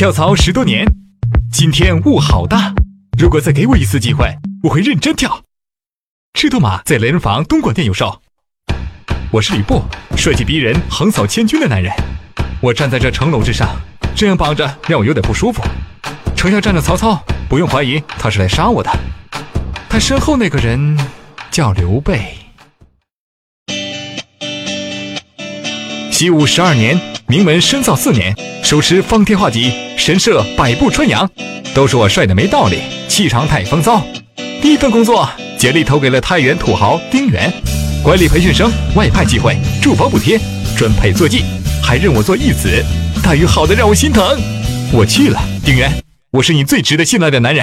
跳槽十多年，今天雾好大。如果再给我一次机会，我会认真跳。赤兔马在雷人坊东莞店有售。我是吕布，帅气逼人、横扫千军的男人。我站在这城楼之上，这样绑着让我有点不舒服。城下站着曹操，不用怀疑他是来杀我的。他身后那个人叫刘备。习武十二年，名门深造四年，手持方天画戟，神社百步穿杨。都说我帅的没道理，气场太风骚。第一份工作，简历投给了太原土豪丁原，管理培训生，外派机会，住房补贴，专配坐骑，还认我做义子，待遇好的让我心疼。我去了，丁原，我是你最值得信赖的男人。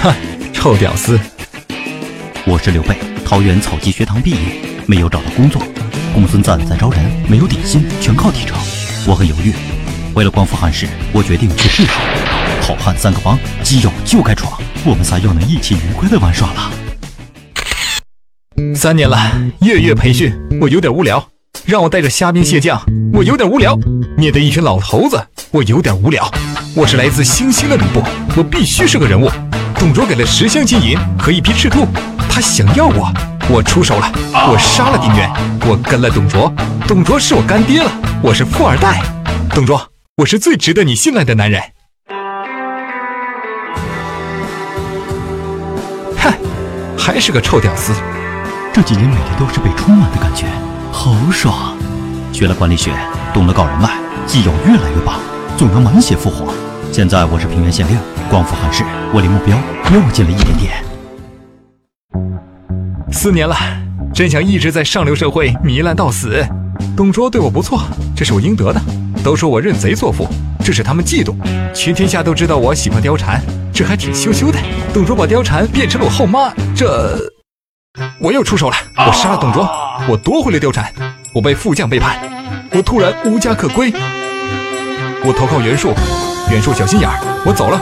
哼，臭屌丝！我是刘备，桃园草鸡学堂毕业。没有找到工作，公孙瓒在招人，没有底薪，全靠提成。我很犹豫，为了光复汉室，我决定去试试。好汉三个帮，基友就该闯，我们仨又能一起愉快的玩耍了。三年了，月月培训，我有点无聊。让我带着虾兵蟹将，我有点无聊。面对一群老头子，我有点无聊。我是来自星星的吕布，我必须是个人物。董卓给了十箱金银和一匹赤兔，他想要我。我出手了，我杀了丁原，我跟了董卓，董卓是我干爹了，我是富二代，董卓，我是最值得你信赖的男人。哼，还是个臭屌丝。这几年每天都是被充满的感觉，好爽。学了管理学，懂了搞人脉，基友越来越棒，总能满血复活。现在我是平原县令，光复汉室，我离目标又近了一点点。四年了，真想一直在上流社会糜烂到死。董卓对我不错，这是我应得的。都说我认贼作父，这是他们嫉妒。全天下都知道我喜欢貂蝉，这还挺羞羞的。董卓把貂蝉变成了我后妈，这我又出手了。我杀了董卓，我夺回了貂蝉。我被副将背叛，我突然无家可归。我投靠袁术，袁术小心眼儿，我走了。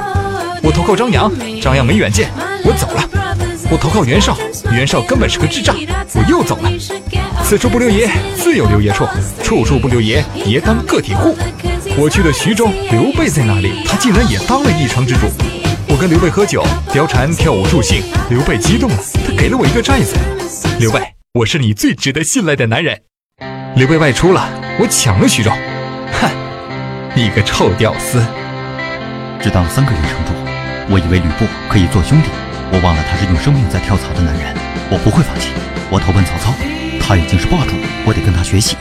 我投靠张扬，张扬没远见，我走了。我投靠袁绍，袁绍根本是个智障，我又走了。此处不留爷，自有留爷处；处处不留爷，爷当个体户。我去了徐州，刘备在那里？他竟然也当了一城之主。我跟刘备喝酒，貂蝉跳舞助兴，刘备激动了，他给了我一个寨子。刘备，我是你最值得信赖的男人。刘备外出了，我抢了徐州。哼，你个臭屌丝！只当了三个人城主，我以为吕布可以做兄弟。我忘了他是用生命在跳槽的男人，我不会放弃。我投奔曹操，他已经是霸主，我得跟他学习。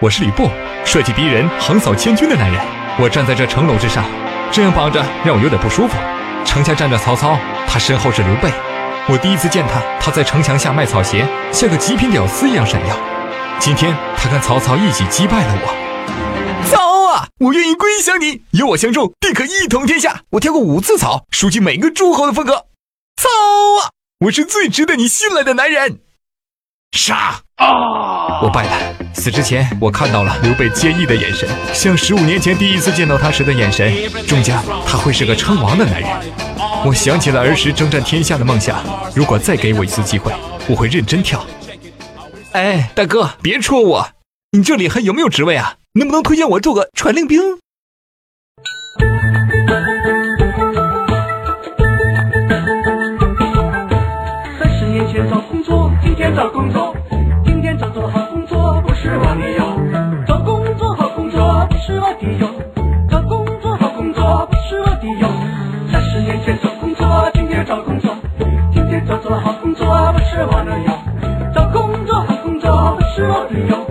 我是吕布，帅气逼人、横扫千军的男人。我站在这城楼之上，这样绑着让我有点不舒服。城下站着曹操，他身后是刘备。我第一次见他，他在城墙下卖草鞋，像个极品屌丝一样闪耀。今天他跟曹操一起击败了我。我愿意归降你，有我相助，定可一统天下。我跳过五次槽，熟悉每个诸侯的风格。操啊！我是最值得你信赖的男人。杀啊！我败了。死之前，我看到了刘备坚毅的眼神，像十五年前第一次见到他时的眼神。终将他会是个称王的男人。我想起了儿时征战天下的梦想。如果再给我一次机会，我会认真跳。哎，大哥，别戳我。你这里还有没有职位啊？能不能推荐我做个传令兵？三十年前找工作，今天找工作，今天找做好工作不是我的哟，找工作好工作不是我的哟，找工作好工作不是我的哟。三十年前找工作，今天找工作，今天找做好工作不是我的哟，找工作好工作不是我的哟。